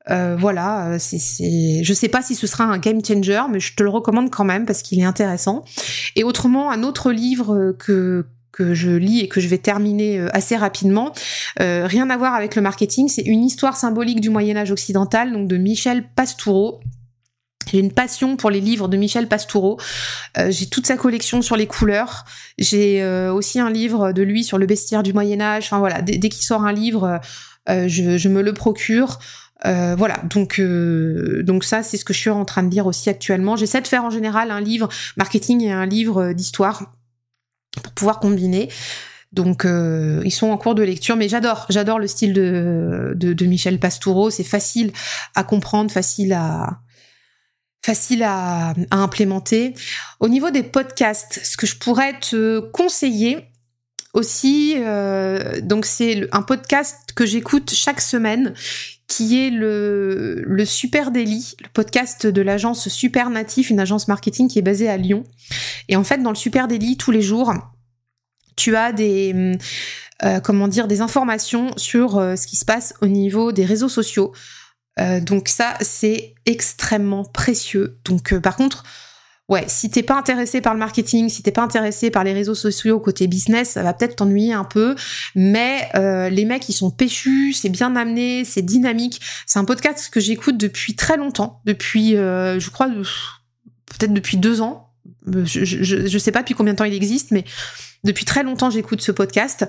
[SPEAKER 1] Euh, voilà, euh, c'est, c'est, je sais pas si ce sera un game changer, mais je te le recommande quand même parce qu'il est intéressant. Et autrement, un autre livre que que je lis et que je vais terminer euh, assez rapidement, rien à voir avec le marketing, c'est une histoire symbolique du Moyen Âge occidental, donc de Michel Pastoureau. J'ai une passion pour les livres de Michel Pastoureau. Euh, j'ai toute sa collection sur les couleurs. J'ai euh, aussi un livre de lui sur le bestiaire du Moyen Âge. Enfin voilà, dès, qu'il sort un livre, euh, je, je, me le procure. Voilà, donc donc ça c'est ce que je suis en train de lire aussi actuellement. J'essaie de faire en général un livre marketing et un livre d'histoire pour pouvoir combiner. Donc ils sont en cours de lecture, mais j'adore, j'adore le style de, de, Michel Pastoureau. C'est facile à comprendre, facile à, facile à, implémenter. Au niveau des podcasts, ce que je pourrais te conseiller aussi, euh, donc c'est un podcast que j'écoute chaque semaine qui est le, le Super Daily, le podcast de l'agence Super Natif, une agence marketing qui est basée à Lyon. Et en fait, dans le Super Daily, tous les jours, tu as des, euh, comment dire, des informations sur euh, ce qui se passe au niveau des réseaux sociaux, euh, donc ça, c'est extrêmement précieux. Donc par contre, ouais, si t'es pas intéressé par le marketing, si t'es pas intéressé par les réseaux sociaux côté business, ça va peut-être t'ennuyer un peu. Mais euh, les mecs, ils sont péchus, c'est bien amené, c'est dynamique. C'est un podcast que j'écoute depuis très longtemps, depuis, je crois, peut-être depuis deux ans. Je, je, je sais pas depuis combien de temps il existe, mais depuis très longtemps, j'écoute ce podcast.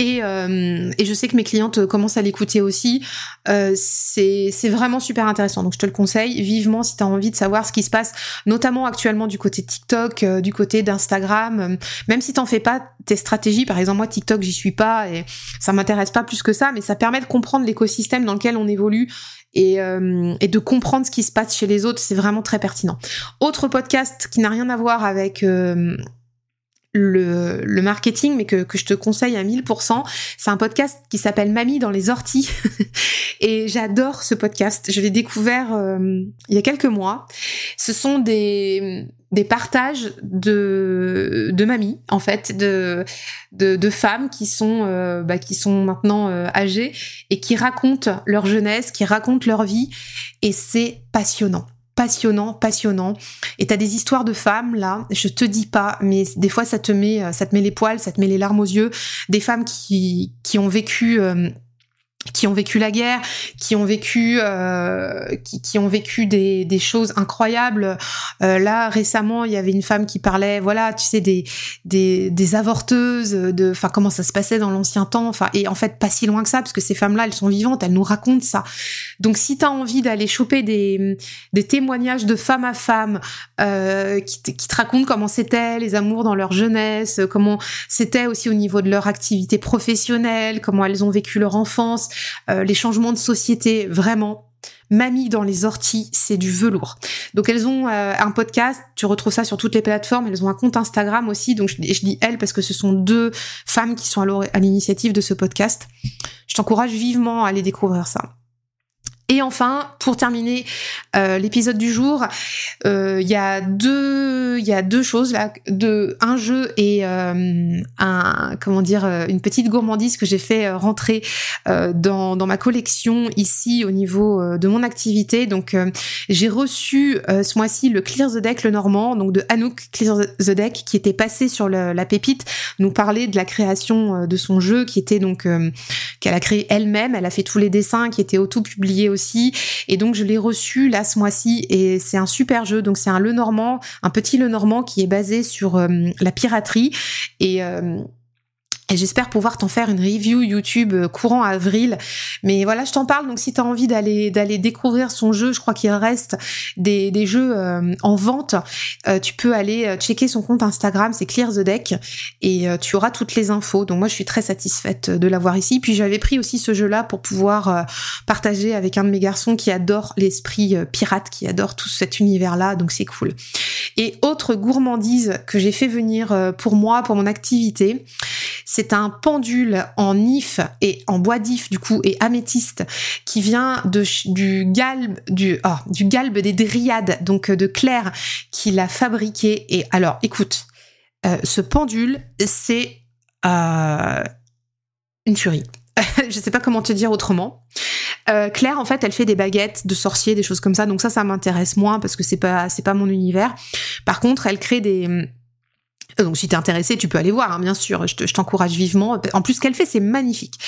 [SPEAKER 1] Euh, et, je sais que mes clientes commencent à l'écouter aussi. Euh, c'est vraiment super intéressant. Donc je te le conseille vivement si tu as envie de savoir ce qui se passe, notamment actuellement du côté TikTok, euh, du côté d'Instagram. même si t'en fais pas tes stratégies, par exemple moi TikTok j'y suis pas et ça m'intéresse pas plus que ça, mais ça permet de comprendre l'écosystème dans lequel on évolue et, et, de comprendre ce qui se passe chez les autres, c'est vraiment très pertinent. Autre podcast qui n'a rien à voir avec le, le, marketing, mais que, que, je te conseille à 1000%. C'est un podcast qui s'appelle Mamie dans les orties. [laughs] et j'adore ce podcast. Je l'ai découvert euh, il y a quelques mois. Ce sont des, des partages de, de mamies, en fait, de, de, de femmes qui sont, euh, bah, qui sont maintenant euh, âgées et qui racontent leur jeunesse, qui racontent leur vie. Et c'est passionnant passionnant, passionnant. Et t'as des histoires de femmes là, je te dis pas, mais des fois ça te met, euh, ça te met les poils, ça te met les larmes aux yeux. Des femmes qui qui ont vécu euh, qui ont vécu la guerre, qui ont vécu, euh, qui, qui, ont vécu des, des choses incroyables. Euh, là récemment, il y avait une femme qui parlait, voilà, tu sais, des des, des avorteuses, de, enfin comment ça se passait dans l'ancien temps, enfin et en fait pas si loin que ça, parce que ces femmes-là, elles sont vivantes, elles nous racontent ça. Donc si t'as envie d'aller choper des des témoignages de femme à femme euh, qui, qui te racontent comment c'était les amours dans leur jeunesse, comment c'était aussi au niveau de leur activité professionnelle, comment elles ont vécu leur enfance euh, les changements de société, vraiment. Mamie dans les orties, c'est du velours. Donc elles ont euh, un podcast, tu retrouves ça sur toutes les plateformes, elles ont un compte Instagram aussi, donc je, je dis elles parce que ce sont deux femmes qui sont à l'initiative de ce podcast. Je t'encourage vivement à aller découvrir ça. Et enfin, pour terminer euh, l'épisode du jour, euh, il y a deux, y a deux choses là, de un jeu et euh, un comment dire une petite gourmandise que j'ai fait rentrer dans, dans ma collection ici au niveau de mon activité. Donc j'ai reçu ce mois-ci le Clear the Deck le Normand, donc de Anouk Clear the Deck qui était passé sur la pépite, nous parler de la création de son jeu qui était donc qu'elle a créé elle-même. Elle a fait tous les dessins qui étaient auto-publiés aussi et donc je l'ai reçu là ce mois-ci et c'est un super jeu. Donc c'est un Le Normand, un petit Le Normand qui est basé sur euh, la piraterie et euh, et j'espère pouvoir t'en faire une review YouTube euh, courant avril. Mais voilà, je t'en parle. Donc si tu as envie d'aller d'aller découvrir son jeu, je crois qu'il reste des, des jeux euh, en vente. Euh, tu peux aller checker son compte Instagram, c'est Clear the Deck, et tu auras toutes les infos. Donc moi, je suis très satisfaite de l'avoir ici. Puis j'avais pris aussi ce jeu-là pour pouvoir partager avec un de mes garçons qui adore l'esprit pirate, qui adore tout cet univers-là. Donc c'est cool. Et autre gourmandise que j'ai fait venir pour moi, pour mon activité, c'est un pendule en if et en bois d'if du coup et améthyste qui vient oh, du galbe des Dryades donc euh, de Claire qui l'a fabriqué et alors écoute euh, ce pendule c'est euh, une tuerie. [laughs] je sais pas comment te dire autrement. Claire, en fait, elle fait des baguettes de sorciers, des choses comme ça. Donc ça, ça m'intéresse moins parce que c'est pas, c'est pas mon univers. Par contre, elle crée des, [laughs] Donc si t'es intéressé, tu peux aller voir, hein, bien sûr. Je t'encourage vivement. En plus, ce qu'elle fait, c'est magnifique.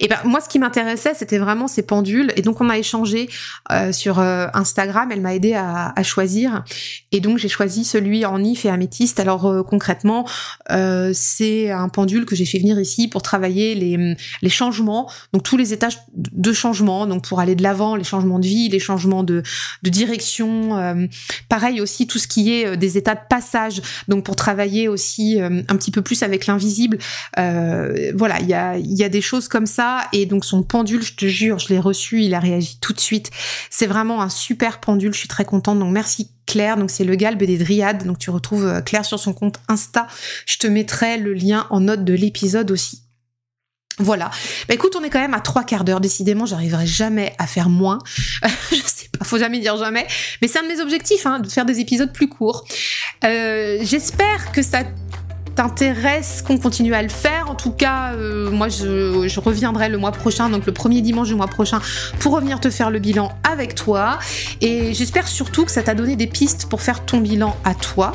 [SPEAKER 1] Et ben moi, ce qui m'intéressait, c'était vraiment ces pendules. Et donc on a échangé euh, sur euh, Instagram. Elle m'a aidé à, choisir. Et donc j'ai choisi celui en if et améthyste. Alors euh, concrètement, c'est un pendule que j'ai fait venir ici pour travailler les, les changements. Donc tous les étages de changement. Donc pour aller de l'avant, les changements de vie, les changements de, de direction. pareil aussi tout ce qui est des états de passage. Donc pour travailler aussi euh, un petit peu plus avec l'invisible. Euh, voilà, il y a, des choses comme ça. Et donc son pendule, je te jure, je l'ai reçu, il a réagi tout de suite. C'est vraiment un super pendule, je suis très contente. Donc merci Claire, donc c'est le galbe des dryades, donc tu retrouves euh, Claire sur son compte Insta. Je te mettrai le lien en note de l'épisode aussi. Voilà. Bah écoute, on est quand même à trois quarts d'heure. Décidément, j'arriverai jamais à faire moins. [laughs] je sais pas, faut jamais dire jamais. Mais c'est un de mes objectifs, hein, de faire des épisodes plus courts. Euh, J'espère que ça t'intéresse qu'on continue à le faire. En tout cas, euh, moi, je, reviendrai le mois prochain, donc le premier dimanche du mois prochain, pour revenir te faire le bilan avec toi. Et j'espère surtout que ça t'a donné des pistes pour faire ton bilan à toi.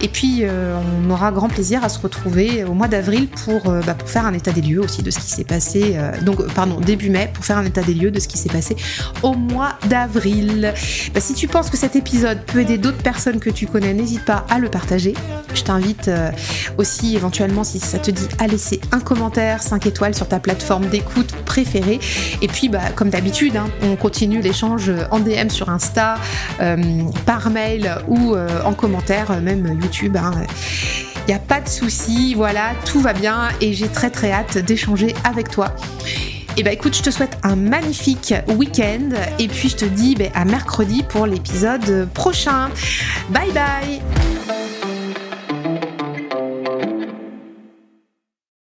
[SPEAKER 1] Et puis, euh, on aura grand plaisir à se retrouver au mois d'avril pour, euh, bah, pour faire un état des lieux aussi de ce qui s'est passé. donc, pardon, début mai, pour faire un état des lieux de ce qui s'est passé au mois d'avril. Bah, si tu penses que cet épisode peut aider d'autres personnes que tu connais, n'hésite pas à le partager. Je t'invite aussi éventuellement si ça te dit à laisser un commentaire 5 étoiles sur ta plateforme d'écoute préférée. Et puis bah, comme d'habitude, hein, on continue l'échange en DM sur Insta, euh, par mail ou euh, en commentaire, euh, même YouTube. Il hein. n'y a pas de souci, voilà, tout va bien et j'ai très très hâte d'échanger avec toi. Et bah écoute, je te souhaite un magnifique week-end et puis je te dis bah, à mercredi pour l'épisode prochain. Bye bye